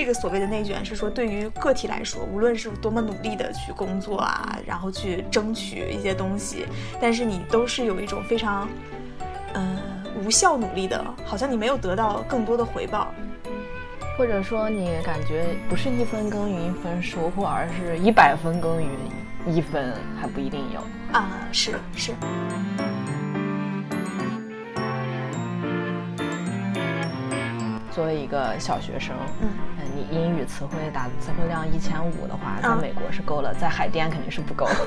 这个所谓的内卷是说，对于个体来说，无论是多么努力的去工作啊，然后去争取一些东西，但是你都是有一种非常，嗯，无效努力的，好像你没有得到更多的回报，或者说你感觉不是一分耕耘一分收获，而是一百分耕耘一分还不一定有。啊，是是。作为一个小学生，嗯，你英语词汇打词汇量一千五的话，在美国是够了，在海淀肯定是不够。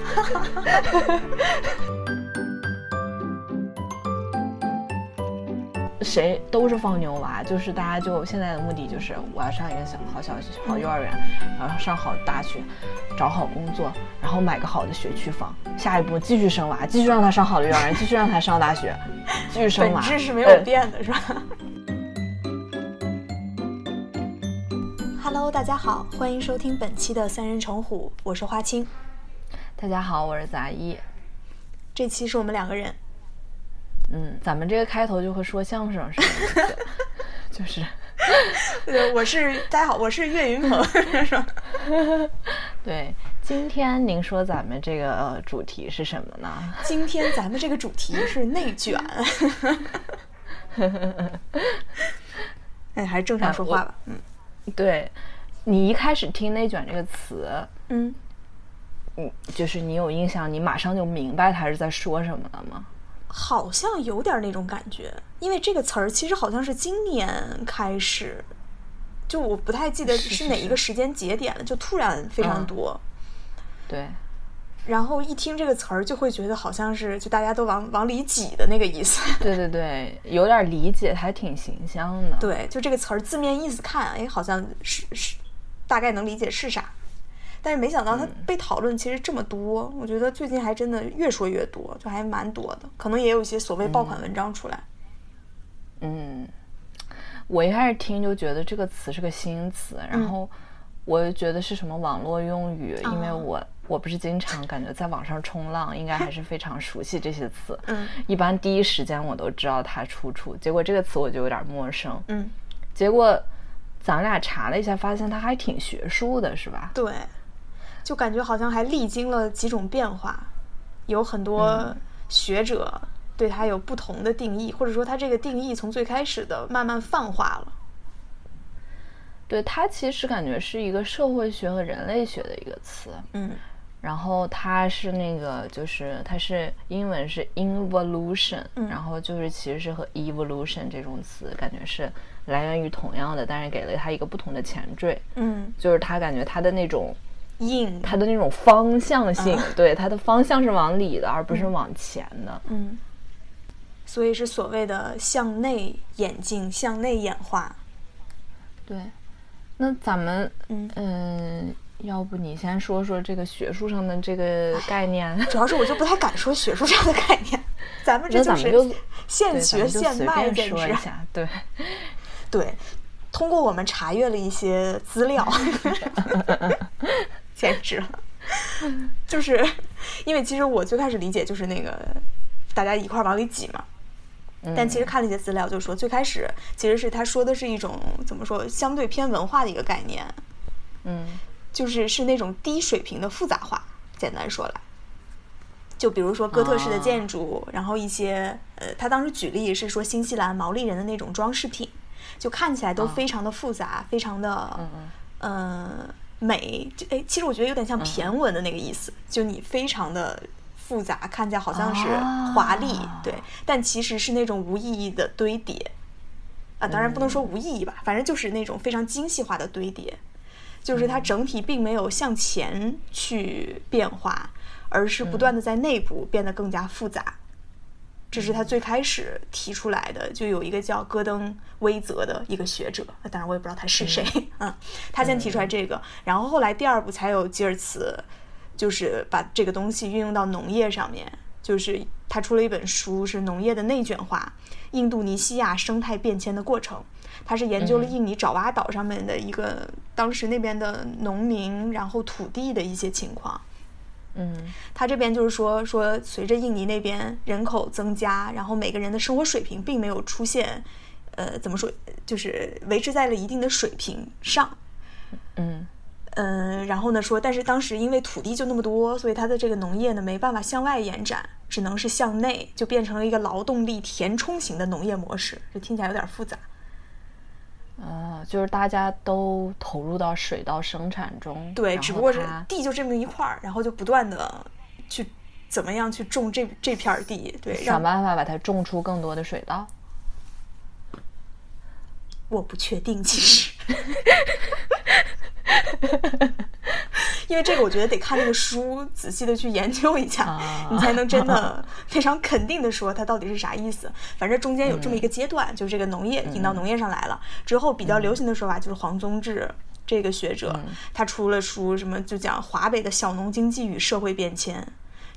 谁都是放牛娃，就是大家就现在的目的就是我要上一个小好小好幼儿园，然后上好大学，找好工作，然后买个好的学区房。下一步继续生娃，继续让他上好的幼儿园，继续让他上大学，继续生娃。本质是没有变的，是吧？Hello，大家好，欢迎收听本期的三人成虎，我是花青。大家好，我是杂一。这期是我们两个人。嗯，咱们这个开头就和说相声似的，就是。我是大家好，我是岳云鹏，是吧？对，今天您说咱们这个主题是什么呢？今天咱们这个主题是内卷。哎，还是正常说话吧，嗯。对，你一开始听“内卷”这个词，嗯，嗯，就是你有印象，你马上就明白他是在说什么了吗？好像有点那种感觉，因为这个词儿其实好像是今年开始，就我不太记得是哪一个时间节点了，就突然非常多。对。然后一听这个词儿，就会觉得好像是就大家都往往里挤的那个意思。对对对，有点理解，还挺形象的。对，就这个词儿字面意思看，哎，好像是是大概能理解是啥。但是没想到它被讨论其实这么多，我觉得最近还真的越说越多，就还蛮多的。可能也有一些所谓爆款文章出来。嗯，我一开始听就觉得这个词是个新词，然后我觉得是什么网络用语，因为我。我不是经常感觉在网上冲浪，应该还是非常熟悉这些词。嗯，一般第一时间我都知道它出处。结果这个词我就有点陌生。嗯，结果咱俩查了一下，发现它还挺学术的，是吧？对，就感觉好像还历经了几种变化，有很多学者对它有不同的定义，或者说它这个定义从最开始的慢慢泛化了。对，它其实感觉是一个社会学和人类学的一个词。嗯。然后它是那个，就是它是英文是 involution，然后就是其实是和 evolution 这种词感觉是来源于同样的，但是给了他一个不同的前缀。嗯，就是他感觉他的那种硬，他的那种方向性，对，他的方向是往里的，而不是往前的。嗯，所以是所谓的向内演进、向内演化。对，那咱们嗯嗯。要不你先说说这个学术上的这个概念？主要是我就不太敢说学术上的概念，咱们这就是现学现卖，简直。对，对，通过我们查阅了一些资料，简直了。就是因为其实我最开始理解就是那个大家一块往里挤嘛，但其实看了一些资料，就是说最开始其实是他说的是一种怎么说相对偏文化的一个概念，嗯。就是是那种低水平的复杂化，简单说来，就比如说哥特式的建筑，然后一些呃，他当时举例是说新西兰毛利人的那种装饰品，就看起来都非常的复杂，非常的嗯美，就哎，其实我觉得有点像骈文的那个意思，就你非常的复杂，看起来好像是华丽，对，但其实是那种无意义的堆叠。啊，当然不能说无意义吧，反正就是那种非常精细化的堆叠。就是它整体并没有向前去变化，而是不断的在内部变得更加复杂。这是他最开始提出来的，就有一个叫戈登威泽的一个学者，当然我也不知道他是谁嗯。他先提出来这个，然后后来第二步才有吉尔茨，就是把这个东西运用到农业上面，就是他出了一本书，是农业的内卷化，印度尼西亚生态变迁的过程。他是研究了印尼爪哇岛上面的一个当时那边的农民，然后土地的一些情况。嗯，他这边就是说说，随着印尼那边人口增加，然后每个人的生活水平并没有出现，呃，怎么说，就是维持在了一定的水平上。嗯嗯，然后呢说，但是当时因为土地就那么多，所以他的这个农业呢没办法向外延展，只能是向内，就变成了一个劳动力填充型的农业模式。这听起来有点复杂。啊，就是大家都投入到水稻生产中，对，只不过是地就这么一块儿，然后就不断的去怎么样去种这这片儿地，对，想办法把它种出更多的水稻。我不确定，其实，因为这个我觉得得看那个书，仔细的去研究一下，啊你才能真的 非常肯定的说它到底是啥意思。反正中间有这么一个阶段，就是这个农业引到农业上来了。之后，比较流行的说法就是黄宗智。这个学者，他出了书，什么就讲华北的小农经济与社会变迁，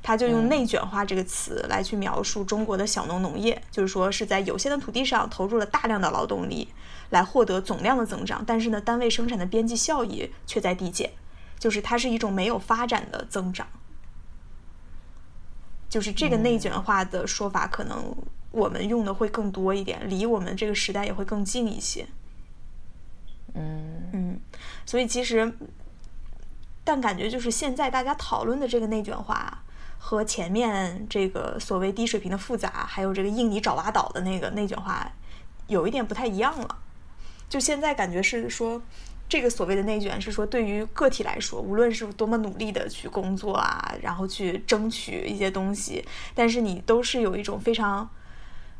他就用“内卷化”这个词来去描述中国的小农农业，就是说是在有限的土地上投入了大量的劳动力，来获得总量的增长，但是呢，单位生产的边际效益却在递减，就是它是一种没有发展的增长。就是这个内卷化的说法，可能我们用的会更多一点，离我们这个时代也会更近一些。嗯嗯，所以其实，但感觉就是现在大家讨论的这个内卷化，和前面这个所谓低水平的复杂，还有这个印尼爪哇岛的那个内卷化，有一点不太一样了。就现在感觉是说，这个所谓的内卷是说，对于个体来说，无论是多么努力的去工作啊，然后去争取一些东西，但是你都是有一种非常，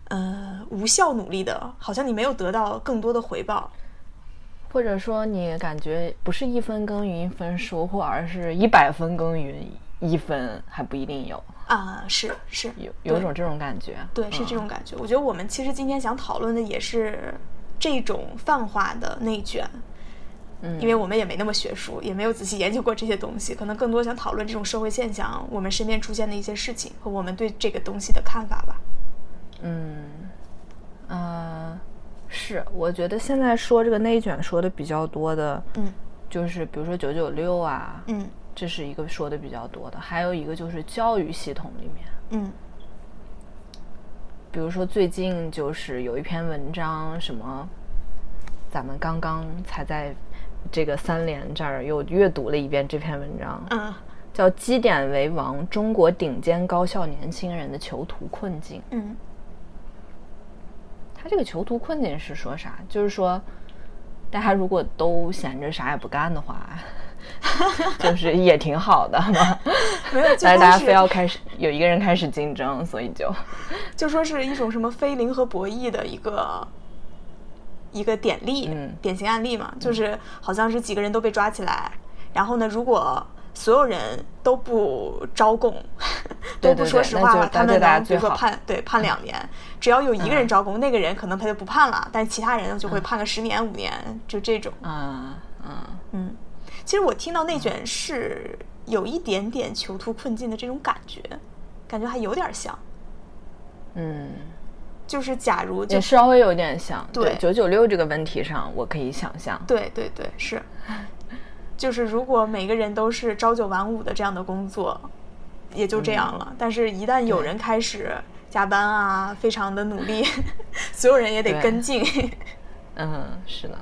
呃，无效努力的，好像你没有得到更多的回报。或者说你感觉不是一分耕耘一分收获，而是一百分耕耘一分还不一定有，啊，是是，有有种这种感觉。对，是这种感觉。我觉得我们其实今天想讨论的也是这种泛化的内卷，嗯，因为我们也没那么学术，也没有仔细研究过这些东西，可能更多想讨论这种社会现象，我们身边出现的一些事情和我们对这个东西的看法吧。嗯，呃，是，我觉得现在说这个内卷说的比较多的，嗯。就是比如说九九六啊，嗯。这是一个说的比较多的，还有一个就是教育系统里面，嗯比如说最近就是有一篇文章，什么，咱们刚刚才在这个三联这儿又阅读了一遍这篇文章，嗯叫《基点为王：中国顶尖高校年轻人的囚徒困境》。嗯他这个囚徒困境是说啥？就是说，大家如果都闲着啥也不干的话，就是也挺好的嘛。没有，就但是大家非要开始有一个人开始竞争，所以就就说是一种什么非零和博弈的一个一个典例、嗯典型案例嘛，就是好像是几个人都被抓起来，然后呢，如果所有人都不招供，对都不说实话了，他们能比如说判对判两年，只要有一个人嗯。招供，那个人可能他就不判了，但其他人就会判个十年五年，就这种。嗯。嗯。嗯，其实我听到内卷是有一点点囚徒困境的这种感觉，感觉还有点像。嗯，就是假如就也稍微有点像。对九九六这个问题上，我可以想象。对对对，是，就是如果每个人都是朝九晚五的这样的工作，也就这样了。但是，一旦有人开始加班啊，非常的努力，所有人也得跟进。嗯，是的。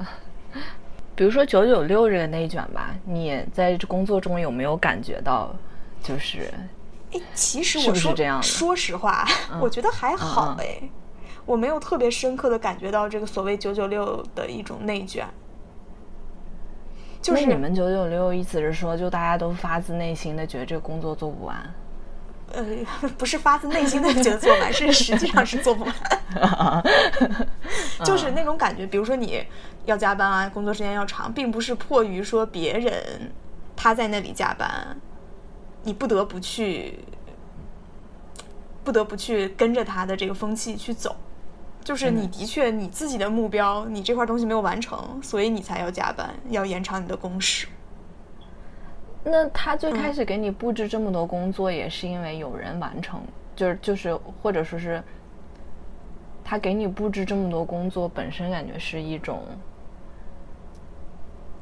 比如说九九六这个内卷吧，你在这工作中有没有感觉到，就是哎，其实我是这样的说实话，我觉得还好哎，我没有特别深刻的感觉到这个所谓九九六的一种内卷。就是那你们九九六意思是说，就大家都发自内心的觉得这个工作做不完？呃，不是发自内心的觉得做不完，是实际上是做不完。就是那种感觉，比如说你要加班啊，工作时间要长，并不是迫于说别人他在那里加班，你不得不去，不得不去跟着他的这个风气去走。就是你的确你自己的目标，你这块东西没有完成，所以你才要加班，要延长你的工时。那他最开始给你布置这么多工作，也是因为有人完成，就是就是或者说是，他给你布置这么多工作本身感觉是一种，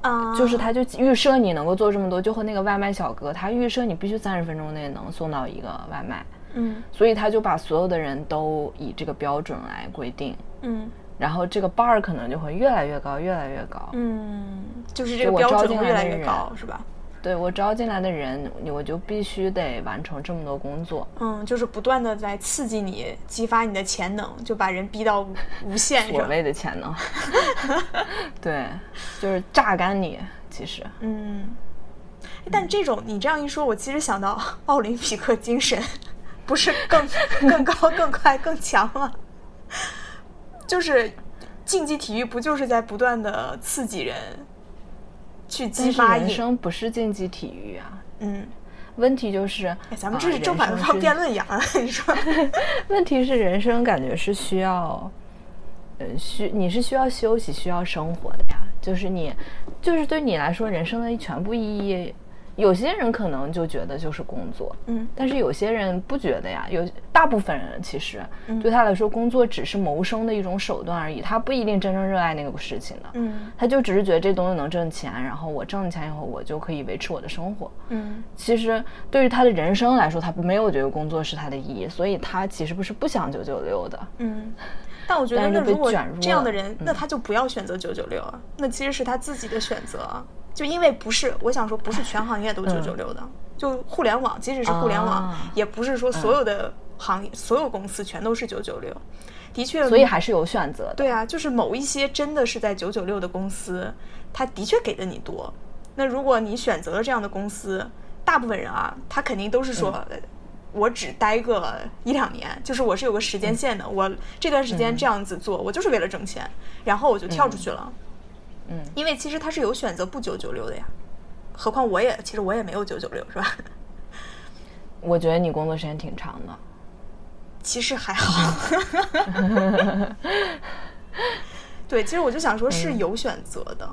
啊、就是他就预设你能够做这么多，就和那个外卖小哥，他预设你必须三十分钟内能送到一个外卖，嗯所以他就把所有的人都以这个标准来规定，嗯然后这个 bar 可能就会越来越高，越来越高。嗯，就是这个标准会越来越高，是吧？对我招进来的人，我就必须得完成这么多工作。嗯，就是不断的在刺激你，激发你的潜能，就把人逼到无限。所谓的潜能，对，就是榨干你。其实，嗯，但这种你这样一说，我其实想到奥林匹克精神，不是更 更高、更快、更强吗？就是竞技体育不就是在不断的刺激人？去激发人生不是竞技体育啊，嗯，问题就是，咱们这是正反方辩论一样啊，你说，问题是人生感觉是需要，呃，需你是需要休息、需要生活的呀，就是你，就是对你来说，人生的全部意义。有些人可能就觉得就是工作，嗯，但是有些人不觉得呀。有大部分人其实对他来说，工作只是谋生的一种手段而已，他不一定真正热爱那个事情的，嗯，他就只是觉得这东西能挣钱，然后我挣钱以后，我就可以维持我的生活，嗯。其实对于他的人生来说，他没有觉得工作是他的意义，所以他其实不是不想九九六的，嗯。但我觉得，那如果这样的人，那他就不要选择九九六啊，那其实是他自己的选择。就因为不是，我想说不是全行业都九九六的，就互联网，即使是互联网，也不是说所有的行业、所有公司全都是九九六。的确，所以还是有选择的。对啊，就是某一些真的是在九九六的公司，他的确给的你多。那如果你选择了这样的公司，大部分人啊，他肯定都是说，我只待个一两年，就是我是有个时间线的，我这段时间这样子做，我就是为了挣钱，然后我就跳出去了。嗯，因为其实他是有选择不九九六的呀，何况我也其实我也没有九九六，是吧？我觉得你工作时间挺长的，其实还好。对，其实我就想说是有选择的，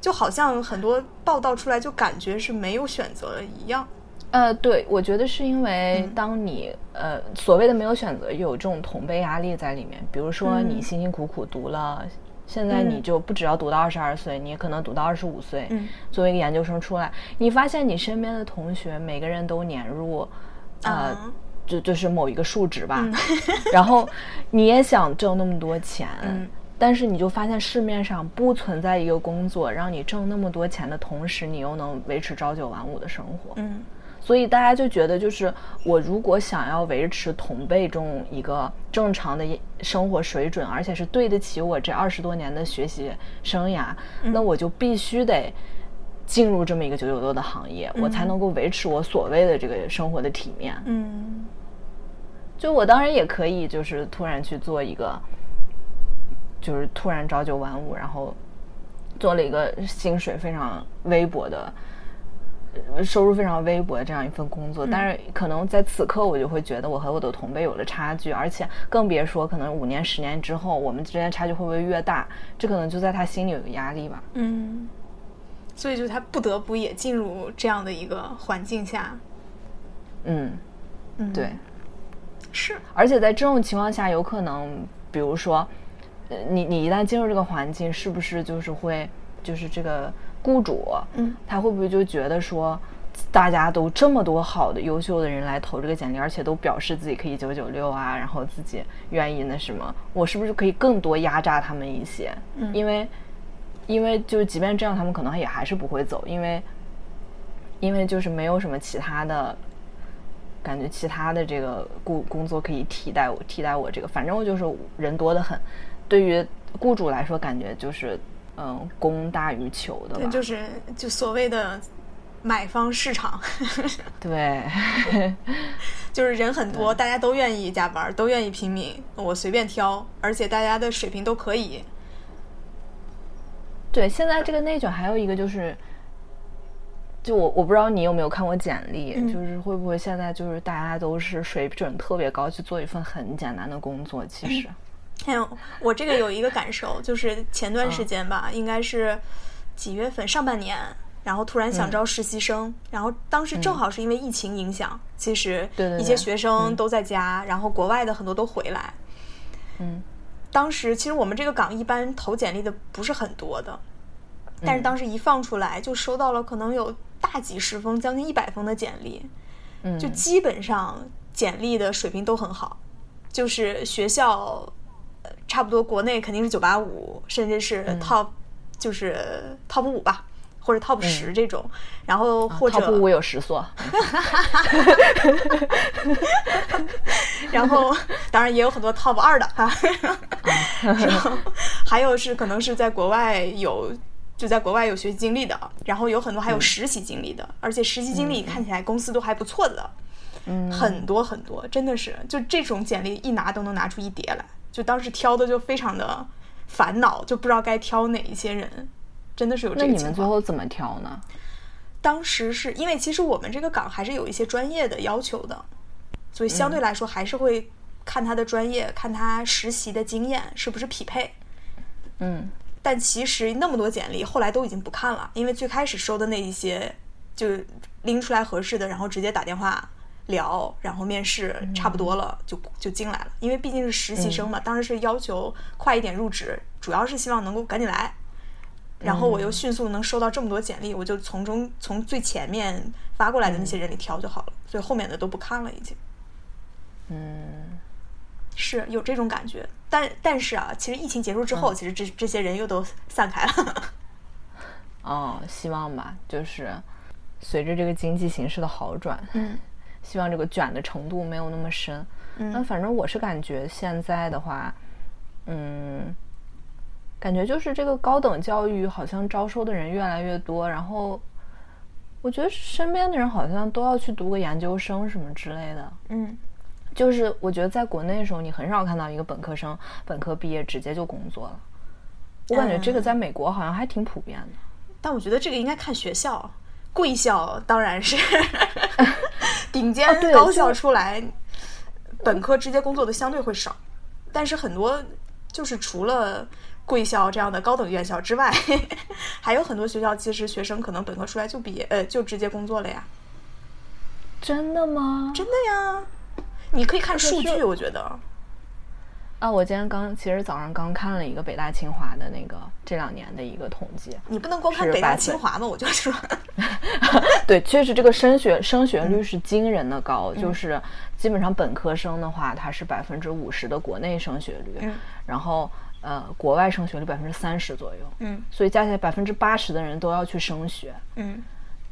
就好像很多报道出来就感觉是没有选择了一样。呃，对，我觉得是因为当你呃所谓的没有选择，有这种同辈压力在里面，比如说你辛辛苦苦读了。现在你就不只要读到二十二岁，你可能读到二十五岁，作为一个研究生出来，你发现你身边的同学每个人都年入，呃，就就是某一个数值吧，然后你也想挣那么多钱，但是你就发现市面上不存在一个工作让你挣那么多钱的同时，你又能维持朝九晚五的生活。嗯。所以大家就觉得，就是我如果想要维持同辈中一个正常的生活水准，而且是对得起我这二十多年的学习生涯，那我就必须得进入这么一个九九六的行业，我才能够维持我所谓的这个生活的体面。嗯，就我当然也可以，就是突然去做一个，就是突然朝九晚五，然后做了一个薪水非常微薄的。收入非常微薄的这样一份工作，但是可能在此刻我就会觉得我和我的同辈有了差距，而且更别说可能五年、十年之后我们之间差距会不会越大？这可能就在他心里有个压力吧。嗯，所以就他不得不也进入这样的一个环境下。嗯，对，是。而且在这种情况下，有可能，比如说，呃，你你一旦进入这个环境，是不是就是会就是这个。雇主，嗯，他会不会就觉得说，大家都这么多好的、优秀的人来投这个简历，而且都表示自己可以九九六啊，然后自己愿意那什么，我是不是可以更多压榨他们一些？嗯，因为，因为就是即便这样，他们可能也还是不会走，因为，因为就是没有什么其他的感觉，其他的这个工工作可以替代我，替代我这个，反正我就是人多的很，对于雇主来说，感觉就是。嗯，供大于求的，对，就是就所谓的买方市场，对，就是人很多，大家都愿意加班，都愿意拼命，我随便挑，而且大家的水平都可以。对，现在这个内卷还有一个就是，就我我不知道你有没有看过简历，就是会不会现在就是大家都是水准特别高去做一份很简单的工作，其实。还有，我这个有一个感受，就是前段时间吧，应该是几月份，上半年，然后突然想招实习生，然后当时正好是因为疫情影响，其实一些学生都在家，然后国外的很多都回来。嗯，当时其实我们这个岗一般投简历的不是很多的，但是当时一放出来，就收到了可能有大几十封、将近一百封的简历，嗯。就基本上简历的水平都很好，就是学校。差不多国内肯定是九八五，甚至是 top，、就是 top 五吧，或者 top 十这种，然后或者、top 五有十所，然后当然也有很多 top 二的哈，然后还有是可能是在国外有就在国外有学习经历的，然后有很多还有实习经历的，而且实习经历看起来公司都还不错的，嗯，很多很多，真的是就这种简历一拿都能拿出一叠来，就当时挑的就非常的烦恼，就不知道该挑哪一些人，真的是有这那你们最个情况。后怎么挑呢？当时是因为其实我们这个岗还是有一些专业的要求的，所以相对来说还是会看他的专业，看他实习的经验是不是匹配。嗯但其实那么多简历，后来都已经不看了，因为最开始收的那一些，就拎出来合适的，然后直接打电话聊，然后面试差不多了，就就进来了。因为毕竟是实习生嘛，当时是要求快一点入职，主要是希望能够赶紧来。然后我又迅速能收到这么多简历，我就从中从最前面发过来的那些人里挑就好了，所以后面的都不看了，已经。嗯，是有这种感觉，但但是啊，其实疫情结束之后，其实这这些人又都散开了。哦，希望吧，就是随着这个经济形势的好转，嗯希望这个卷的程度没有那么深。那嗯反正我是感觉现在的话，嗯，感觉就是这个高等教育好像招收的人越来越多，然后我觉得身边的人好像都要去读个研究生什么之类的。嗯就是我觉得在国内的时候，你很少看到一个本科生本科毕业直接就工作了。我感觉这个嗯在美国好像还挺普遍的。但我觉得这个应该看学校，贵校当然是 顶尖高校出来，本科直接工作的相对会少，但是很多就是除了贵校这样的高等院校之外，还有很多学校其实学生可能本科出来就毕业，呃，就直接工作了呀，真的吗？真的呀，你可以看数据，我觉得，啊，我今天刚其实早上刚看了一个北大清华的那个这两年的一个统计，你不能光看北大清华嘛，我就说，对，确实这个升学升学率是惊人的高，就是基本上本科生的话，它是百分之五十的国内升学率，嗯然后呃国外升学率百分之三十左右，嗯所以加起来百分之八十的人都要去升学。嗯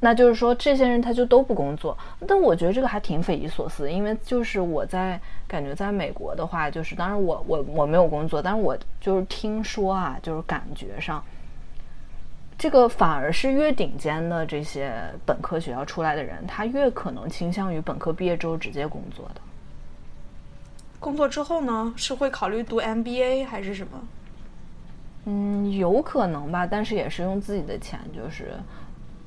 那就是说，这些人他就都不工作，但我觉得这个还挺匪夷所思，因为就是我在感觉在美国的话，就是当然我我我没有工作，但是我就是听说啊，就是感觉上，这个反而是越顶尖的这些本科学校出来的人，他越可能倾向于本科毕业之后直接工作的。工作之后呢，是会考虑读 MBA 还是什么？嗯，有可能吧，但是也是用自己的钱，就是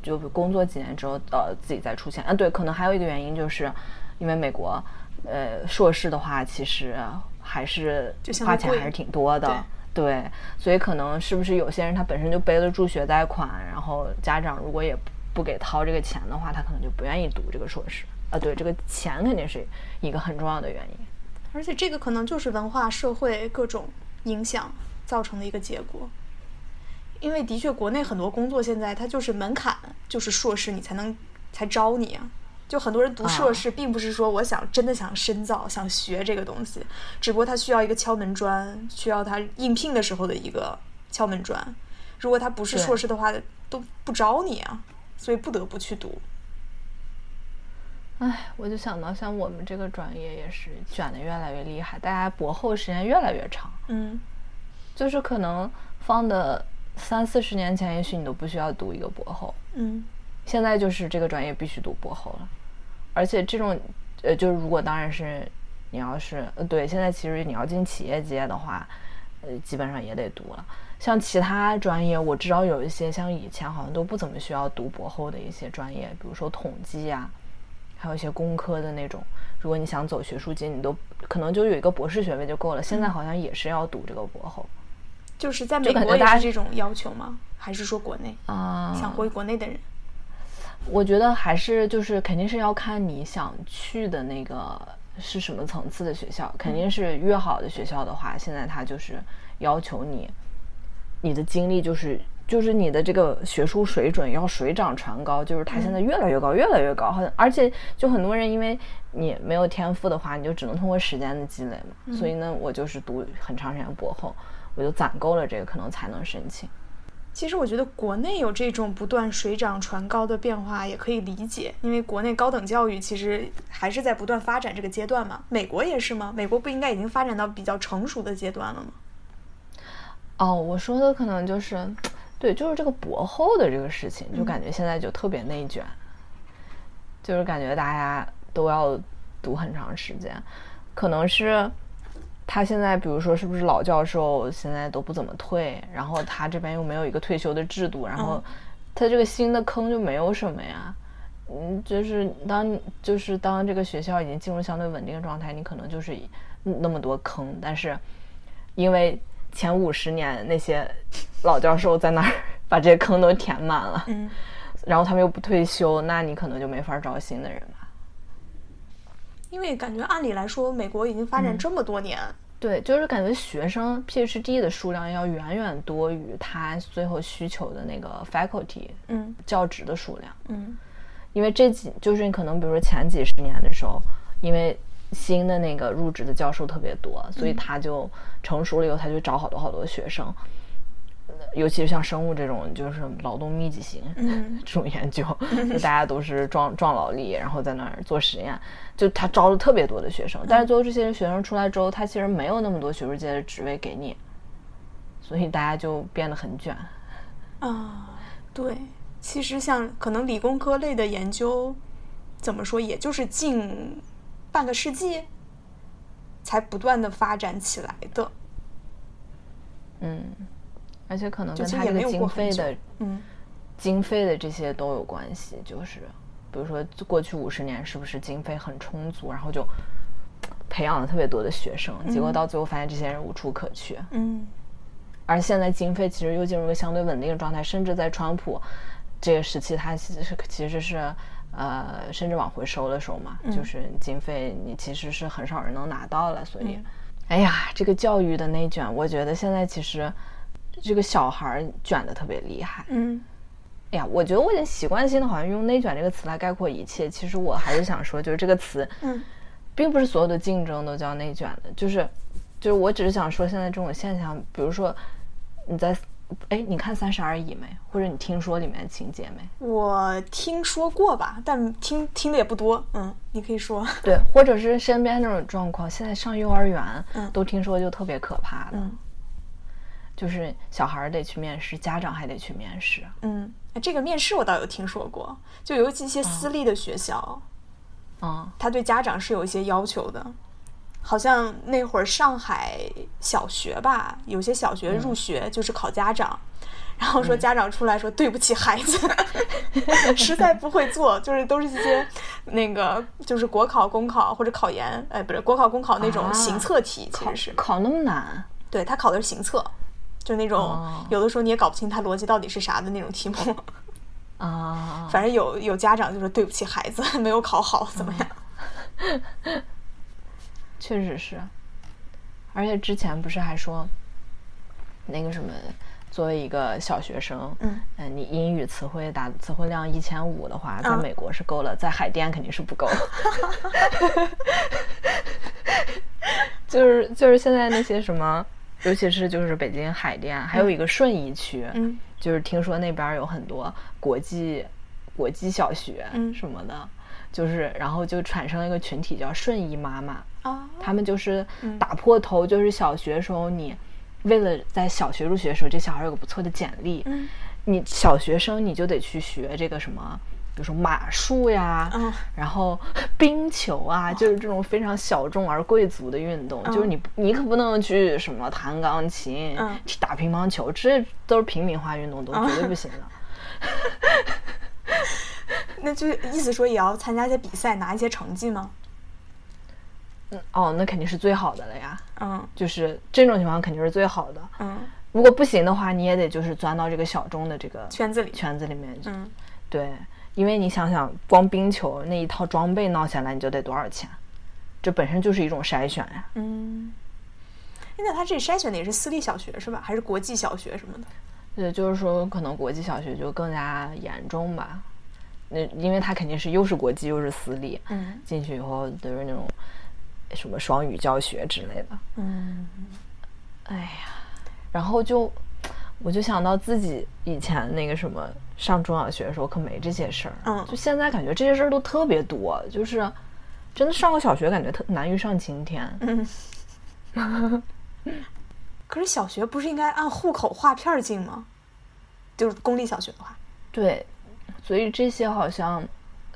就工作几年之后，呃，自己再出钱。啊，对，可能还有一个原因就是，因为美国，呃，硕士的话其实还是花钱还是挺多的。对，所以可能是不是有些人他本身就背了助学贷款，然后家长如果也不不给掏这个钱的话，他可能就不愿意读这个硕士。啊，对，这个钱肯定是一个很重要的原因。而且这个可能就是文化、社会各种影响造成的一个结果。因为的确，国内很多工作现在它就是门槛，就是硕士你才能才招你啊。就很多人读硕士，并不是说我想真的想深造、想学这个东西，只不过他需要一个敲门砖，需要他应聘的时候的一个敲门砖。如果他不是硕士的话，都不招你啊，所以不得不去读。唉，我就想到像我们这个专业也是卷的越来越厉害，大家博后时间越来越长，嗯就是可能放的三四十年前，也许你都不需要读一个博后，嗯现在就是这个专业必须读博后了，而且这种呃，就是如果当然是你要是呃对，现在其实你要进企业界的话，呃，基本上也得读了。像其他专业，我知道有一些像以前好像都不怎么需要读博后的一些专业，比如说统计呀、还有一些工科的那种。如果你想走学术界，你都可能就有一个博士学位就够了。现在好像也是要读这个博后就是在美国觉大家也是这种要求吗？还是说国内啊。想回国内的人？我觉得还是就是肯定是要看你想去的那个是什么层次的学校，肯定是越好的学校的话，现在它就是要求你，你的经历就是就是你的这个学术水准要水涨船高，就是它现在越来越高，越来越高。好像而且就很多人因为你没有天赋的话，你就只能通过时间的积累嘛。所以呢，我就是读很长时间博后，我就攒够了这个，可能才能申请。其实我觉得国内有这种不断水涨船高的变化也可以理解，因为国内高等教育其实还是在不断发展这个阶段嘛。美国也是吗？美国不应该已经发展到比较成熟的阶段了吗？哦，我说的可能就是，对，就是这个博后的这个事情，就感觉现在就特别内卷，就是感觉大家都要读很长时间，可能是。他现在，比如说，是不是老教授现在都不怎么退？然后他这边又没有一个退休的制度，然后他这个新的坑就没有什么呀。嗯，就是当就是当这个学校已经进入相对稳定的状态，你可能就是那么多坑。但是因为前五十年那些老教授在那儿 把这些坑都填满了，嗯，然后他们又不退休，那你可能就没法招新的人了。因为感觉按理来说，美国已经发展这么多年，对，就是感觉学生 PhD 的数量要远远多于他最后需求的那个 faculty，嗯，教职的数量，嗯，因为这几就是你可能比如说前几十年的时候，因为新的那个入职的教授特别多，所以他就成熟了以后，他就找好多好多学生。尤其是像生物这种，就是劳动密集型 这种研究，就大家都是壮壮劳力，然后在那儿做实验，就他招了特别多的学生。但是最后这些学生出来之后，他其实没有那么多学术界的职位给你，所以大家就变得很卷。啊，对，其实像可能理工科类的研究，怎么说，也就是近半个世纪才不断的发展起来的。嗯。而且可能跟他这个经费的，嗯，经费的这些都有关系。就是，比如说过去五十年是不是经费很充足，然后就培养了特别多的学生，结果到最后发现这些人无处可去。嗯。而现在经费其实又进入一个相对稳定的状态，甚至在川普这个时期，他其实是其实是呃，甚至往回收了收嘛，就是经费你其实是很少人能拿到了。所以，哎呀，这个教育的内卷，我觉得现在其实。这个小孩卷的特别厉害，嗯，哎呀，我觉得我已经习惯性的好像用内卷这个词来概括一切。其实我还是想说，就是这个词，嗯，并不是所有的竞争都叫内卷的，就是，就是我只是想说，现在这种现象，比如说你在，哎，你看《三十而已》没？或者你听说里面的情节没？我听说过吧，但听听的也不多。嗯，你可以说。对，或者是身边那种状况，现在上幼儿园，嗯，都听说就特别可怕的。就是小孩得去面试，家长还得去面试。嗯，这个面试我倒有听说过，就尤其一些私立的学校，嗯，他对家长是有一些要求的。好像那会儿上海小学吧，有些小学入学就是考家长，然后说家长出来说对不起孩子，实在不会做，就是都是一些那个就是国考、公考或者考研，哎，不是国考、公考那种行测题，其实是考那么难。对他考的是行测。就那种有的时候你也搞不清他逻辑到底是啥的那种题目啊，反正有有家长就是对不起孩子 没有考好怎么样？确实是，而且之前不是还说那个什么，作为一个小学生，嗯嗯，你英语词汇打词汇量一千五的话，在美国是够了，在海淀肯定是不够。就是就是现在那些什么。尤其是就是北京海淀，还有一个顺义区，嗯，就是听说那边有很多国际国际小学什么的，就是然后就产生了一个群体叫顺义妈妈啊，他们就是打破头，就是小学时候你为了在小学入学的时候，这小孩有个不错的简历，嗯，你小学生你就得去学这个什么。比如说马术呀，然后冰球啊，就是这种非常小众而贵族的运动，就是你你可不能去什么弹钢琴、去打乒乓球，这都是平民化运动，都绝对不行的。那就意思说也要参加一些比赛，拿一些成绩吗？嗯，哦，那肯定是最好的了呀。嗯，就是这种情况肯定是最好的。嗯，如果不行的话，你也得就是钻到这个小众的这个圈子里圈子里面。嗯，对。因为你想想，光冰球那一套装备闹下来，你就得多少钱？这本身就是一种筛选呀。嗯，那他这筛选的也是私立小学是吧？还是国际小学什么的？对，就是说可能国际小学就更加严重吧。那因为他肯定是又是国际又是私立，嗯进去以后都是那种什么双语教学之类的。嗯哎呀，然后就我就想到自己以前那个什么上中小学的时候可没这些事儿，嗯就现在感觉这些事儿都特别多，就是真的上个小学感觉特难于上青天。嗯。可是小学不是应该按户口划片儿进吗？就是公立小学的话，对，所以这些好像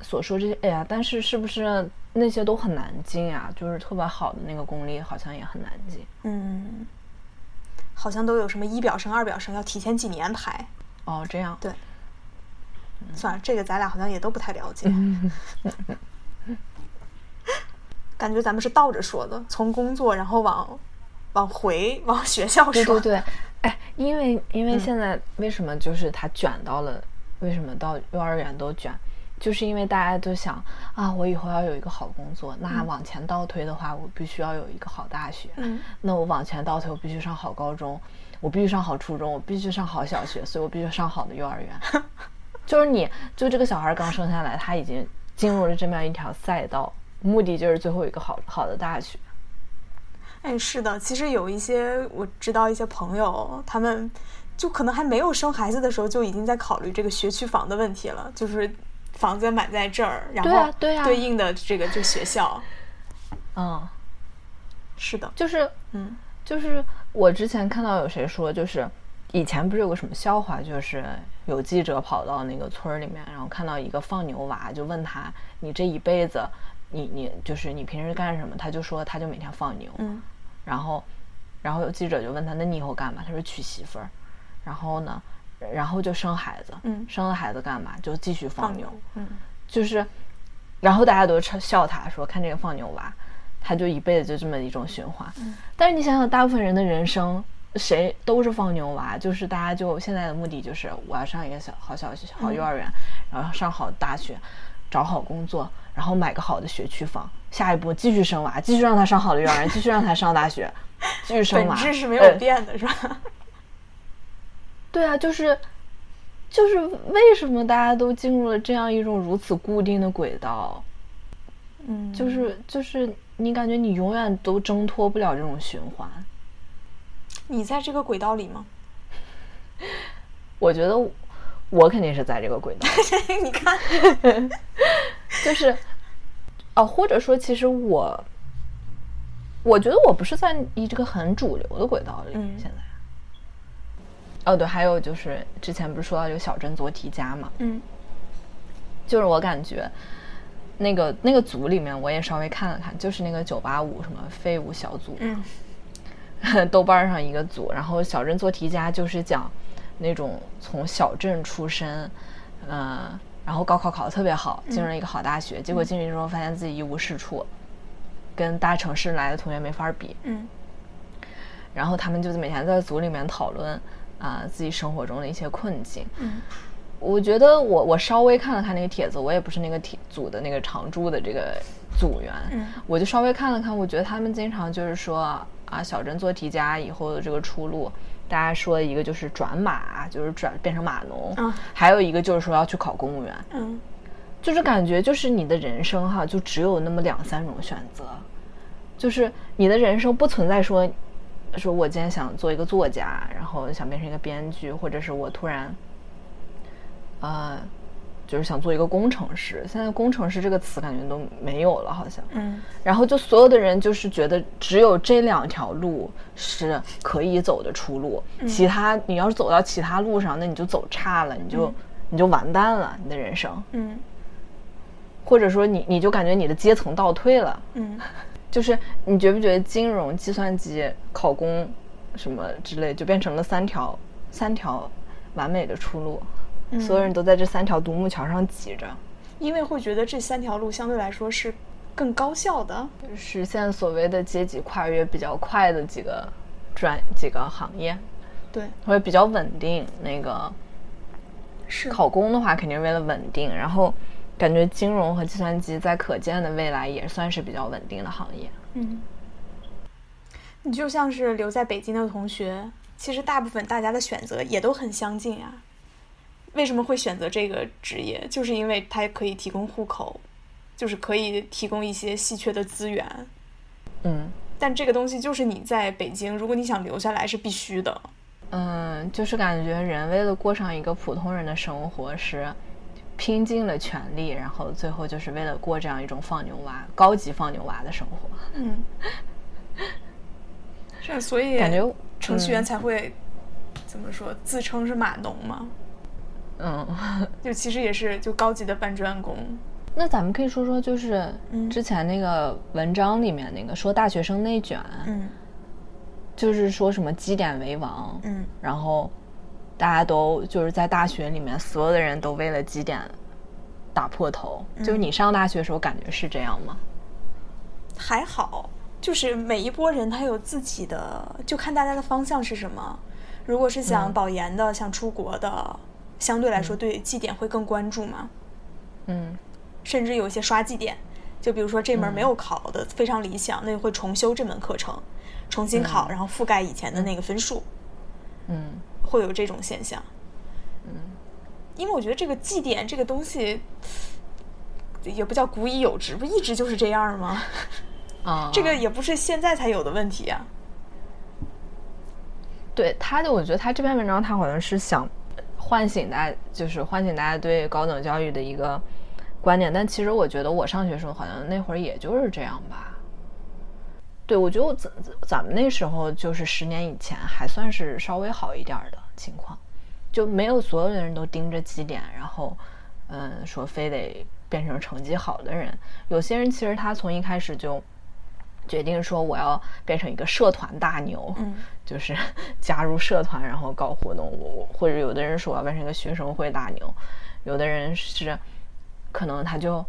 所说这些，哎呀，但是是不是那些都很难进啊？就是特别好的那个公立好像也很难进。嗯，好像都有什么一表生、二表生要提前几年排。哦，这样。对，算了，这个咱俩好像也都不太了解。感觉咱们是倒着说的，从工作然后往往回往学校说。对对对，哎，因为因为现在为什么就是他卷到了，为什么到幼儿园都卷？就是因为大家都想啊，我以后要有一个好工作，那往前倒推的话，我必须要有一个好大学。嗯那我往前倒推，我必须上好高中，我必须上好初中，我必须上好小学，所以我必须上好的幼儿园。就是你，就这个小孩刚生下来，他已经进入了这么样一条赛道，目的就是最后有一个好好的大学。哎，是的，其实有一些我知道一些朋友，他们就可能还没有生孩子的时候，就已经在考虑这个学区房的问题了，就是房子买在这儿，然后对应的这个就学校。嗯，是的，就是嗯就是我之前看到有谁说，就是以前不是有个什么笑话，就是有记者跑到那个村儿里面，然后看到一个放牛娃，就问他：“你这一辈子，你你就是你平时干什么？”他就说他就每天放牛。嗯然后，然后有记者就问他：“那你以后干嘛？”他说：“娶媳妇儿。”然后呢，然后就生孩子。嗯生了孩子干嘛？就继续放牛。嗯就是，然后大家都笑他说：“看这个放牛娃，他就一辈子就这么一种循环。但是你想想，大部分人的人生，谁都是放牛娃，就是大家就现在的目的就是我要上一个小好小学、好幼儿园，然后上好大学，找好工作，然后买个好的学区房。下一步继续生娃，继续让他上好的幼儿园，继续让他上大学，继续生 本娃。质是没呃有变的，是吧？对啊，就是就是为什么大家都进入了这样一种如此固定的轨道？嗯，就是就是你感觉你永远都挣脱不了这种循环。你在这个轨道里吗？我觉得我肯定是在这个轨道，你看，就是哦，或者说其实我，我觉得我不是在一这个很主流的轨道里，嗯现在。哦，对，还有就是之前不是说到这个小镇做题家嘛，嗯。就是我感觉那个那个组里面，我也稍微看了看，就是那个九八五什么废物小组，嗯。豆瓣上一个组，然后小镇做题家就是讲那种从小镇出身，呃，然后高考考的特别好，进入了一个好大学，结果进去之后发现自己一无是处，跟大城市来的同学没法比，嗯。然后他们就是每天在组里面讨论啊、自己生活中的一些困境。嗯。我觉得我我稍微看了看那个帖子，我也不是那个帖组的那个常驻的这个组员，嗯。我就稍微看了看，我觉得他们经常就是说啊，小镇做题家以后的这个出路，大家说一个就是转码，就是转变成码农，嗯。还有一个就是说要去考公务员，嗯。就是感觉就是你的人生哈，就只有那么两三种选择，就是你的人生不存在说，说我今天想做一个作家，然后想变成一个编剧，或者是我突然，呃，就是想做一个工程师。现在工程师这个词感觉都没有了，好像。嗯然后就所有的人就是觉得只有这两条路是可以走的出路，其他你要是走到其他路上，那你就走差了，你就、你就完蛋了，你的人生。嗯或者说你你就感觉你的阶层倒退了，嗯 就是你觉不觉得金融、计算机、考公什么之类，就变成了三条三条完美的出路，所有人都在这三条独木桥上挤着，因为会觉得这三条路相对来说是更高效的。实现所谓的阶级跨越比较快的几个专几个行业，对，会比较稳定。那个是考公的话，肯定是为了稳定，然后感觉金融和计算机在可见的未来也算是比较稳定的行业。嗯，你就像是留在北京的同学，其实大部分大家的选择也都很相近呀。为什么会选择这个职业？就是因为它可以提供户口，就是可以提供一些稀缺的资源。嗯，但这个东西就是你在北京，如果你想留下来是必须的。嗯，就是感觉人为了过上一个普通人的生活是拼尽了全力，然后最后就是为了过这样一种放牛娃、高级放牛娃的生活。嗯，是，所以感觉程序员才会怎么说自称是码农嘛？嗯，就其实也是就高级的搬砖工。那咱们可以说说，就是之前那个文章里面那个说大学生内卷，嗯，就是说什么绩点为王，嗯，然后大家都就是在大学里面，所有的人都为了绩点打破头。就是你上大学的时候感觉是这样吗？还好，就是每一波人他有自己的，就看大家的方向是什么。如果是想保研的，想出国的。相对来说，对绩点会更关注嘛？嗯，甚至有一些刷绩点，就比如说这门没有考的非常理想，那会重修这门课程，重新考，然后覆盖以前的那个分数。嗯，会有这种现象。嗯，因为我觉得这个祭点这个东西，也不叫古已有之，不一直就是这样吗？啊，这个也不是现在才有的问题啊。对他就，我觉得他这篇文章他好像是想。唤醒大家，就是唤醒大家对高等教育的一个观点。但其实我觉得我上学时候好像那会儿也就是这样吧。对，我觉得我咱咱们那时候就是十年以前还算是稍微好一点的情况，就没有所有的人都盯着绩点，然后嗯说非得变成成绩好的人。有些人其实他从一开始就。决定说我要变成一个社团大牛，嗯，就是加入社团然后搞活动。我或者有的人说我要变成一个学生会大牛，有的人是可能他就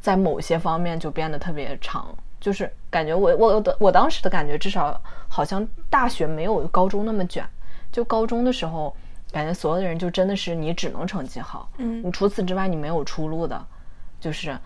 在某些方面就变得特别长，就是感觉我我的我当时的感觉至少好像大学没有高中那么卷，就高中的时候感觉所有的人就真的是你只能成绩好，嗯，你除此之外你没有出路的，就是。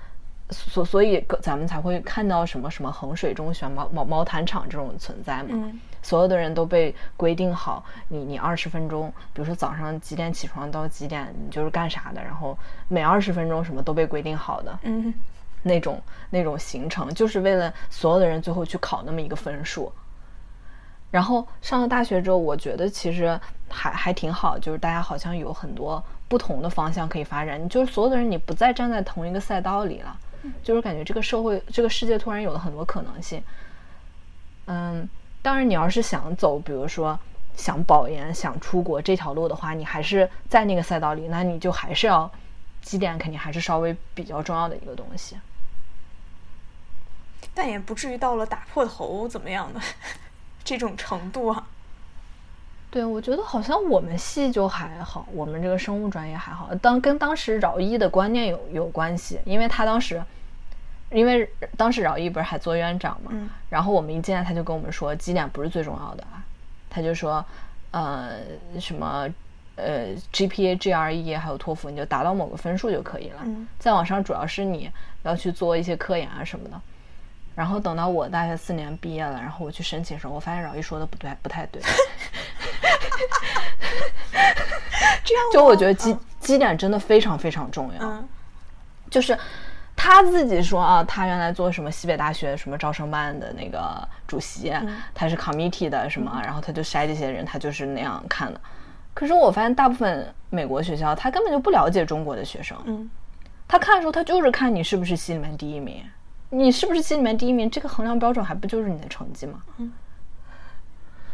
所所以，咱们才会看到什么什么衡水中学、毛毛毛毯厂这种存在嘛？嗯，所有的人都被规定好，你你二十分钟，比如说早上几点起床到几点，你就是干啥的，然后每二十分钟什么都被规定好的，嗯，那种那种行程，就是为了所有的人最后去考那么一个分数。然后上了大学之后，我觉得其实还还挺好，就是大家好像有很多不同的方向可以发展，就是所有的人你不再站在同一个赛道里了。就是感觉这个社会、这个世界突然有了很多可能性。嗯，当然，你要是想走，比如说想保研、想出国这条路的话，你还是在那个赛道里，那你就还是要绩点，肯定还是稍微比较重要的一个东西。但也不至于到了打破头怎么样的这种程度啊。对，我觉得好像我们系就还好，我们这个生物专业还好。当跟当时饶毅的观念有有关系，因为他当时，因为当时饶毅不是还做院长嘛，然后我们一进来他就跟我们说，绩点不是最重要的啊，他就说，呃，什么，呃，GPA、GRE 还有托福，你就达到某个分数就可以了，再往上主要是你要去做一些科研啊什么的。然后等到我大学四年毕业了，然后我去申请的时候，我发现饶毅说的不对，不太对。这样，就我觉得基基点真的非常非常重要。就是他自己说啊，他原来做什么西北大学什么招生办的那个主席，他是 committee 的什么，然后他就筛这些人，他就是那样看的。可是我发现大部分美国学校，他根本就不了解中国的学生。嗯，他看的时候，他就是看你是不是系里面第一名。你是不是系里面第一名？这个衡量标准还不就是你的成绩吗？嗯，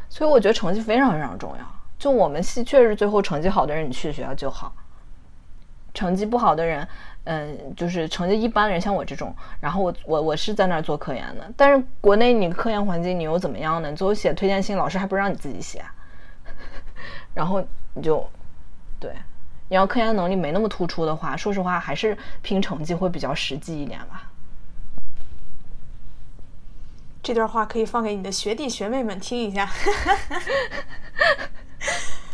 所以我觉得成绩非常非常重要。就我们系确实最后成绩好的人，你去学校就好；成绩不好的人，嗯，就是成绩一般的人，像我这种，然后我我我是在那儿做科研的，但是国内你科研环境你又怎么样呢？你最后写推荐信，老师还不让你自己写，然后你就对，你要科研能力没那么突出的话，说实话还是拼成绩会比较实际一点吧。这段话可以放给你的学弟学妹们听一下。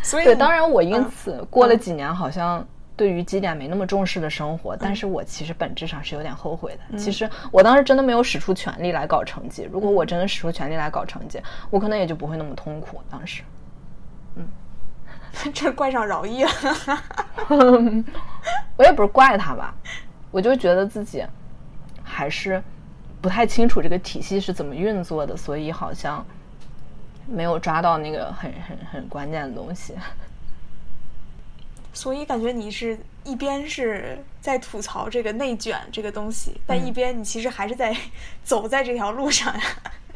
所以，对，当然我因此过了几年，好像对于绩点没那么重视的生活，但是我其实本质上是有点后悔的。其实我当时真的没有使出全力来搞成绩，如果我真的使出全力来搞成绩，我可能也就不会那么痛苦。当时，嗯，这怪上饶毅了。我也不是怪他吧，我就觉得自己还是不太清楚这个体系是怎么运作的，所以好像没有抓到那个很很很关键的东西。所以感觉你是一边是在吐槽这个内卷这个东西，但一边你其实还是在走在这条路上呀。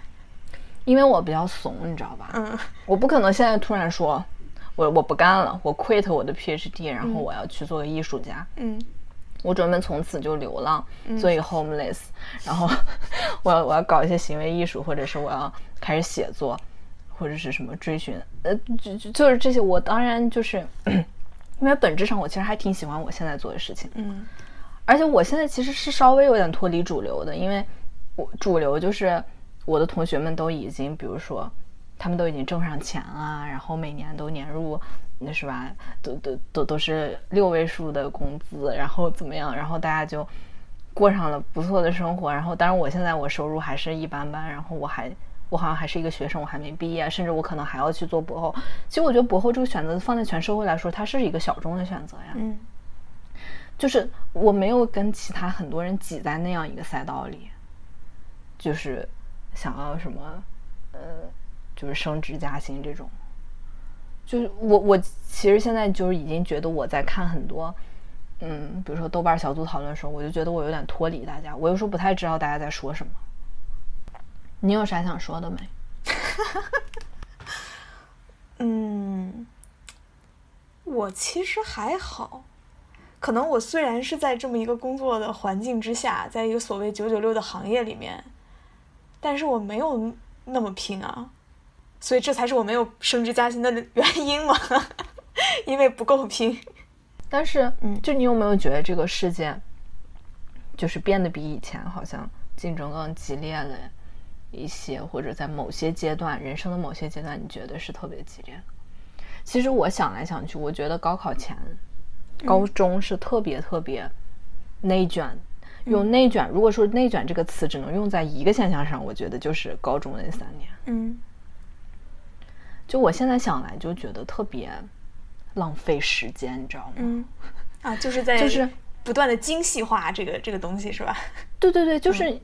因为我比较怂，你知道吧？嗯。我不可能现在突然说，我我不干了，我 quit 我的 PhD，然后我要去做个艺术家。嗯。我准备从此就流浪，做一个 homeless，然后 我要我要搞一些行为艺术，或者是我要开始写作，或者是什么追寻，呃，就就就是这些。我当然就是。因为本质上，我其实还挺喜欢我现在做的事情，嗯，而且我现在其实是稍微有点脱离主流的，因为我主流就是我的同学们都已经，比如说他们都已经挣上钱了，然后每年都年入，那是吧？都都都都是六位数的工资，然后怎么样？然后大家就过上了不错的生活，然后当然我现在我收入还是一般般，然后我还。我好像还是一个学生，我还没毕业，甚至我可能还要去做博后。其实我觉得博后这个选择放在全社会来说，它是一个小众的选择呀。嗯，就是我没有跟其他很多人挤在那样一个赛道里，就是想要什么，呃，就是升职加薪这种。就是我我其实现在就是已经觉得我在看很多，嗯，比如说豆瓣小组讨论的时候，我就觉得我有点脱离大家，我有时候不太知道大家在说什么。你有啥想说的没？嗯，我其实还好，可能我虽然是在这么一个工作的环境之下，在一个所谓九九六的行业里面，但是我没有那么拼啊，所以这才是我没有升职加薪的原因嘛，因为不够拼。但是，嗯，就你有没有觉得这个世界，就是变得比以前好像竞争更激烈了？一些或者在某些阶段，人生的某些阶段，你觉得是特别激烈的。其实我想来想去，我觉得高考前，高中是特别特别内卷。用内卷，如果说内卷这个词只能用在一个现象上，我觉得就是高中那三年。嗯。就我现在想来，就觉得特别浪费时间，你知道吗？嗯。啊，就是在就是不断的精细化这个这个东西，是吧？对对对，就是。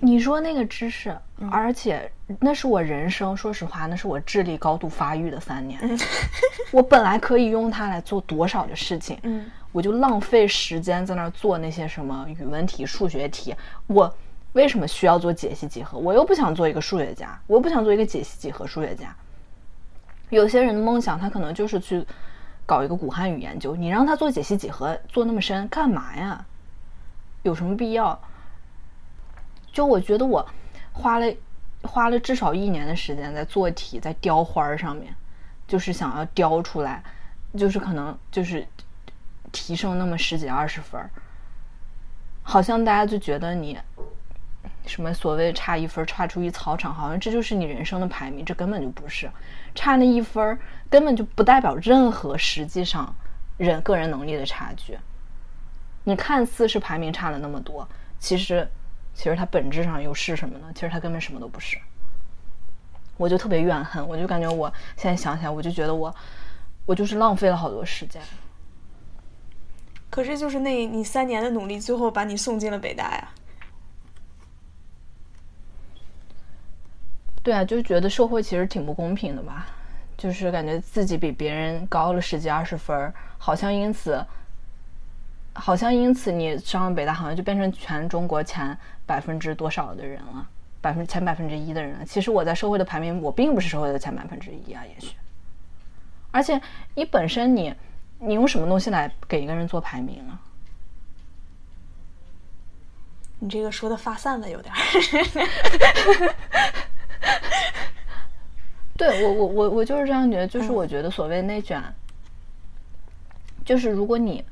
你说那个知识，而且那是我人生，说实话，那是我智力高度发育的三年。我本来可以用它来做多少的事情，嗯，我就浪费时间在那儿做那些什么语文题、数学题。我为什么需要做解析几何？我又不想做一个数学家，我又不想做一个解析几何数学家。有些人的梦想，他可能就是去搞一个古汉语研究。你让他做解析几何，做那么深干嘛呀？有什么必要？就我觉得我花了花了至少一年的时间在做题，在雕花上面，就是想要雕出来，就是可能就是提升那么十几二十分，好像大家就觉得你什么所谓差一分差出一操场，好像这就是你人生的排名，这根本就不是，差那一分儿根本就不代表任何实际上人个人能力的差距。你看似是排名差了那么多，其实。其实它本质上又是什么呢？其实它根本什么都不是。我就特别怨恨，我就感觉我现在想起来，我就觉得我，我就是浪费了好多时间。可是就是那你三年的努力，最后把你送进了北大呀。对啊，就觉得社会其实挺不公平的吧，就是感觉自己比别人高了十几二十分，好像因此。好像因此你上了北大，好像就变成全中国前百分之多少的人了，百分前百分之一的人。其实我在社会的排名，我并不是社会的前百分之一啊，也许。而且你本身你，你用什么东西来给一个人做排名啊？你这个说的发散了有点。对我我我我就是这样觉得，就是我觉得所谓内卷，就是如果你。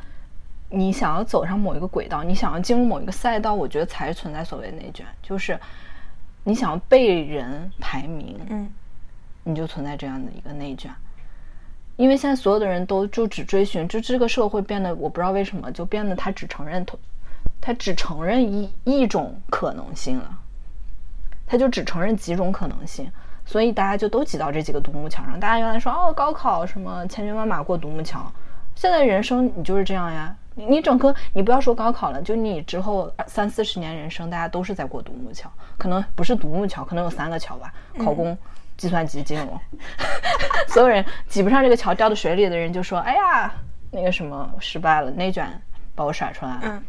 你想要走上某一个轨道，你想要进入某一个赛道，我觉得才存在所谓内卷，就是你想要被人排名，嗯，你就存在这样的一个内卷。因为现在所有的人都就只追寻，就这个社会变得，我不知道为什么就变得他只承认同，他只承认一一种可能性了，他就只承认几种可能性，所以大家就都挤到这几个独木桥上。大家原来说哦，高考什么千军万马过独木桥，现在人生你就是这样呀。你你整个你不要说高考了，就你之后三四十年人生，大家都是在过独木桥，可能不是独木桥，可能有三个桥吧，考公、计算机、金融，所有人挤不上这个桥，掉到水里的人就说：“哎呀，那个什么失败了，内卷把我甩出来了。”嗯，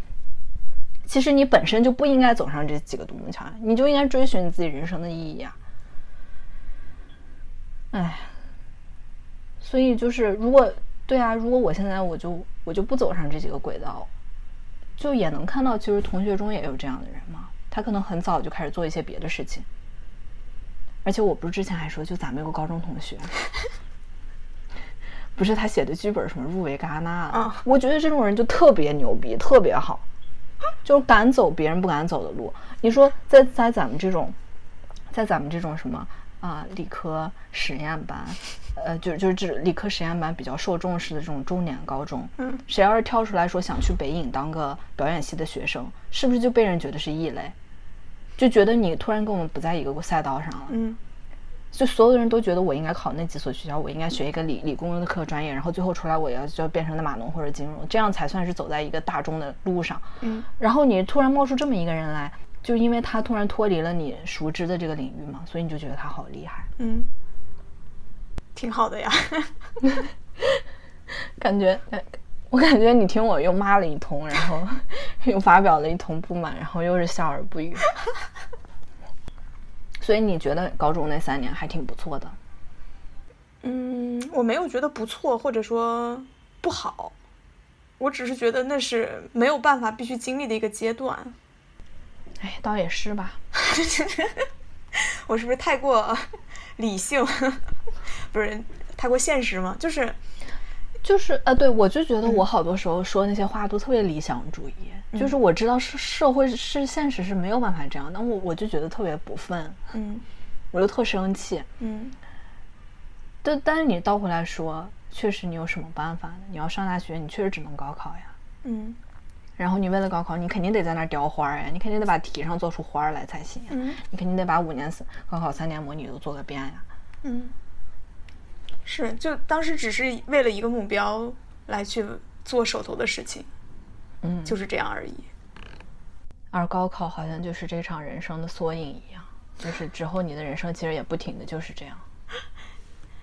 其实你本身就不应该走上这几个独木桥，你就应该追寻你自己人生的意义啊。哎，所以就是如果。对啊，如果我现在我就我就不走上这几个轨道，就也能看到，其实同学中也有这样的人嘛。他可能很早就开始做一些别的事情，而且我不是之前还说，就咱们有个高中同学，不是他写的剧本什么入围戛纳啊？我觉得这种人就特别牛逼，特别好，就是敢走别人不敢走的路。你说在在咱们这种，在咱们这种什么？啊，理科实验班，呃，就就是这理科实验班比较受重视的这种重点高中，嗯，谁要是跳出来说想去北影当个表演系的学生，是不是就被人觉得是异类？就觉得你突然跟我们不在一个赛道上了，嗯，就所有的人都觉得我应该考那几所学校，我应该学一个理理工的科专业，然后最后出来我要就要变成那码农或者金融，这样才算是走在一个大众的路上，嗯，然后你突然冒出这么一个人来。就因为他突然脱离了你熟知的这个领域嘛，所以你就觉得他好厉害。嗯，挺好的呀。感觉，我感觉你听我又骂了一通，然后 又发表了一通不满，然后又是笑而不语。所以你觉得高中那三年还挺不错的？嗯，我没有觉得不错，或者说不好，我只是觉得那是没有办法必须经历的一个阶段。哎，倒也是吧。我是不是太过理性？不是太过现实吗？就是，就是呃，对我就觉得我好多时候说那些话都特别理想主义。就是我知道是社会是现实是没有办法这样，那我我就觉得特别不忿。嗯，我就特生气。嗯，但但是你倒回来说，确实你有什么办法呢？你要上大学，你确实只能高考呀。嗯。然后你为了高考，你肯定得在那儿雕花呀，你肯定得把题上做出花来才行。嗯，你肯定得把五年四高考三年模拟都做个遍呀。嗯，是，就当时只是为了一个目标来去做手头的事情。嗯，就是这样而已。而高考好像就是这场人生的缩影一样，就是之后你的人生其实也不停的就是这样，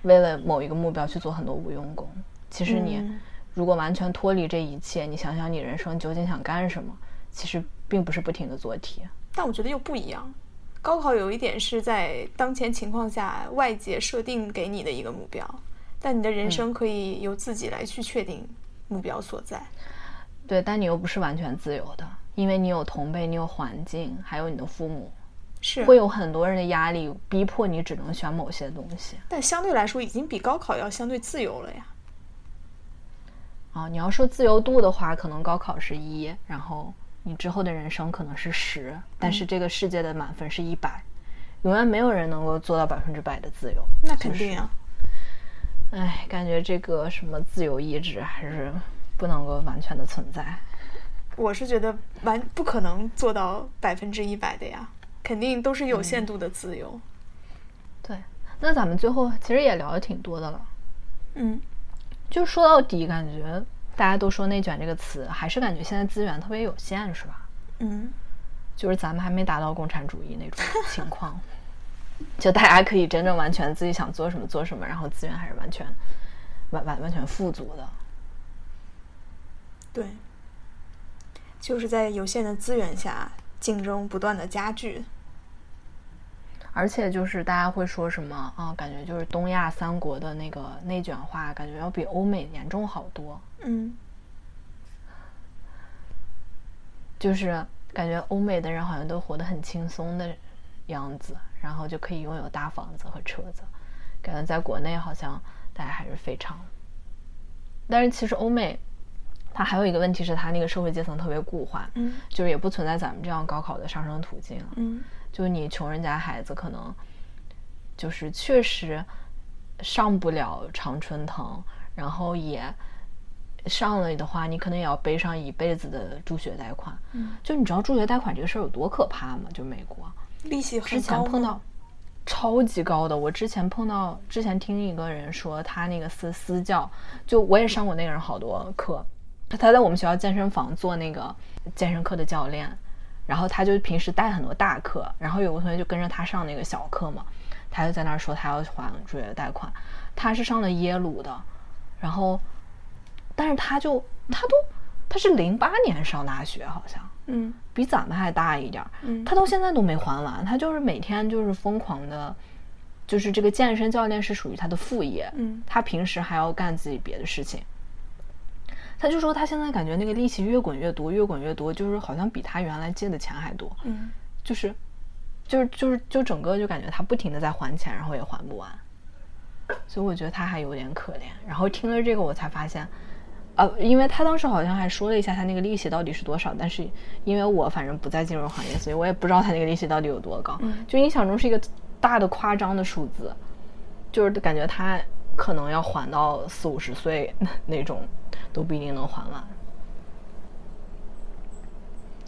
为了某一个目标去做很多无用功。其实你。如果完全脱离这一切，你想想你人生究竟想干什么？其实并不是不停的做题，但我觉得又不一样。高考有一点是在当前情况下外界设定给你的一个目标，但你的人生可以由自己来去确定目标所在。对，但你又不是完全自由的，因为你有同辈，你有环境，还有你的父母，是会有很多人的压力，逼迫你只能选某些东西。但相对来说，已经比高考要相对自由了呀。啊，你要说自由度的话，可能高考是一，然后你之后的人生可能是十，但是这个世界的满分是一百，永远没有人能够做到百分之百的自由。那肯定啊。哎，感觉这个什么自由意志还是不能够完全的存在。我是觉得完不可能做到百分之一百的呀，肯定都是有限度的自由。对，那咱们最后其实也聊的挺多的了。嗯。就说到底，感觉大家都说“内卷”这个词，还是感觉现在资源特别有限，是吧？嗯，就是咱们还没达到共产主义那种情况，就大家可以真正完全自己想做什么做什么，然后资源还是完全完完完全富足的。对，就是在有限的资源下，竞争不断的加剧。而且就是大家会说什么啊？感觉就是东亚三国的那个内卷化，感觉要比欧美严重好多。嗯，就是感觉欧美的人好像都活得很轻松的样子，然后就可以拥有大房子和车子。感觉在国内好像大家还是非常……但是其实欧美它还有一个问题是，它那个社会阶层特别固化，嗯，就是也不存在咱们这样高考的上升途径，嗯。就你穷人家孩子可能，就是确实，上不了常春藤，然后也上了的话，你可能也要背上一辈子的助学贷款。嗯，就你知道助学贷款这个事儿有多可怕吗？就美国利息之前碰到超级高的，我之前碰到之前听一个人说，他那个私私教，就我也上过那个人好多课，他在我们学校健身房做那个健身课的教练。然后他就平时带很多大课，然后有个同学就跟着他上那个小课嘛，他就在那儿说他要还助学贷款，他是上了耶鲁的，然后，但是他就他都他是零八年上大学好像，嗯，比咱们还大一点儿，嗯，他到现在都没还完，他就是每天就是疯狂的，就是这个健身教练是属于他的副业，嗯，他平时还要干自己别的事情。他就说他现在感觉那个利息越滚越多，越滚越多，就是好像比他原来借的钱还多。嗯，就是，就是就是就整个就感觉他不停的在还钱，然后也还不完。所以我觉得他还有点可怜。然后听了这个，我才发现，呃，因为他当时好像还说了一下他那个利息到底是多少，但是因为我反正不在金融行业，所以我也不知道他那个利息到底有多高。嗯，就印象中是一个大的夸张的数字，就是感觉他可能要还到四五十岁那种。都不一定能还完，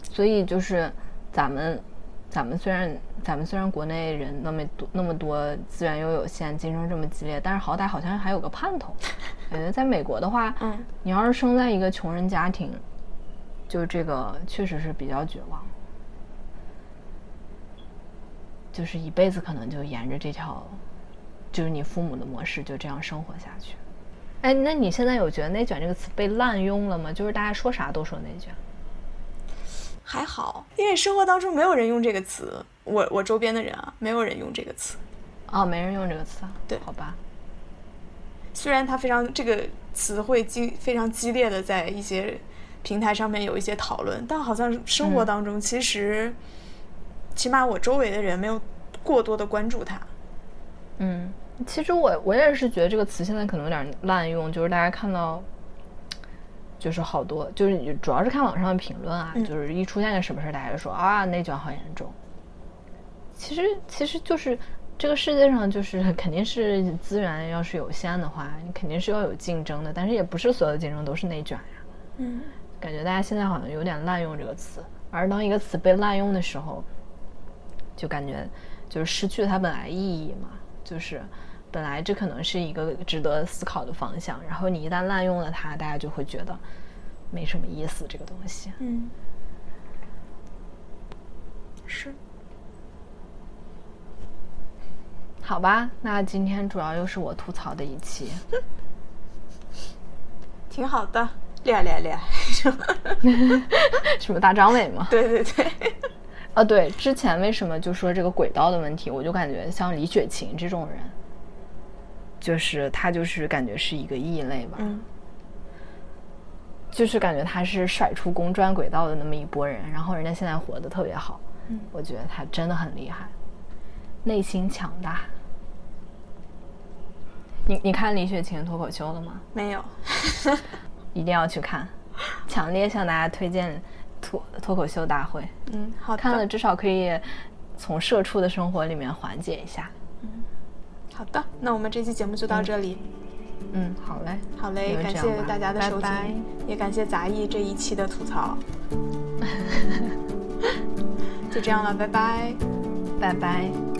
所以就是咱们，咱们虽然咱们虽然国内人那么多那么多资源又有限，竞争这么激烈，但是好歹好像还有个盼头。感觉在美国的话，嗯，你要是生在一个穷人家庭，就这个确实是比较绝望，就是一辈子可能就沿着这条，就是你父母的模式就这样生活下去。哎，那你现在有觉得“内卷”这个词被滥用了吗？就是大家说啥都说内卷。还好，因为生活当中没有人用这个词。我我周边的人啊，没有人用这个词。哦，没人用这个词啊？对，好吧。虽然它非常这个词汇激非常激烈的在一些平台上面有一些讨论，但好像生活当中其实，起码我周围的人没有过多的关注它。嗯。其实我我也是觉得这个词现在可能有点滥用，就是大家看到，就是好多，就是主要是看网上的评论啊，就是一出现个什么事儿，大家就说啊内卷好严重。其实其实就是这个世界上就是 肯定是资源要是有限的话，你肯定是要有竞争的，但是也不是所有的竞争都是内卷呀。嗯，感觉大家现在好像有点滥用这个词，而当一个词被滥用的时候，就感觉就是失去了它本来意义嘛，就是。本来这可能是一个值得思考的方向，然后你一旦滥用了它，大家就会觉得没什么意思。这个东西，嗯，是，好吧，那今天主要又是我吐槽的一期，挺好的，厉害厉害厉害，什么大张伟吗？对 对对，啊对，之前为什么就说这个轨道的问题，我就感觉像李雪琴这种人。就是他，就是感觉是一个异类吧，嗯，就是感觉他是甩出公转轨道的那么一波人，然后人家现在活得特别好，嗯，我觉得他真的很厉害，内心强大。你你看李雪琴脱口秀了吗？没有，一定要去看，强烈向大家推荐脱脱口秀大会。嗯，好看了至少可以从社畜的生活里面缓解一下。嗯好的，那我们这期节目就到这里。嗯，好嘞，好嘞，感谢大家的收听，也感谢杂艺这一期的吐槽。就这样了，拜拜，拜拜。